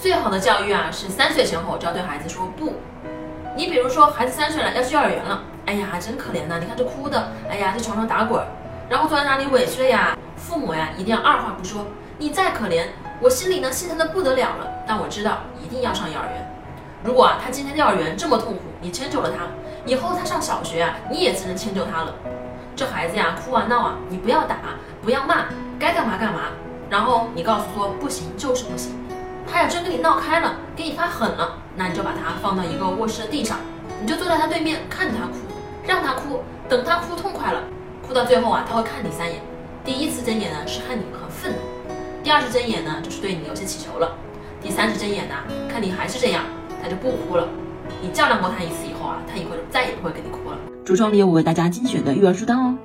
最好的教育啊，是三岁前后就要对孩子说不。你比如说，孩子三岁了要去幼儿园了，哎呀，真可怜呐！你看这哭的，哎呀，在床上打滚，然后坐在那里委屈了呀。父母呀，一定要二话不说，你再可怜，我心里呢心疼的不得了了。但我知道一定要上幼儿园。如果啊，他今天幼儿园这么痛苦，你迁就了他，以后他上小学啊，你也只能迁就他了。这孩子呀，哭啊闹啊，你不要打，不要骂，该干嘛干嘛。然后你告诉说不行就是不行。他要真跟你闹开了，给你发狠了，那你就把他放到一个卧室的地上，你就坐在他对面看着他哭，让他哭，等他哭痛快了，哭到最后啊，他会看你三眼。第一次睁眼呢是看你很愤怒，第二次睁眼呢就是对你有些乞求了，第三次睁眼呢看你还是这样，他就不哭了。你较量过他一次以后啊，他以后就再也不会跟你哭了。橱窗里有我为大家精选的育儿书单哦。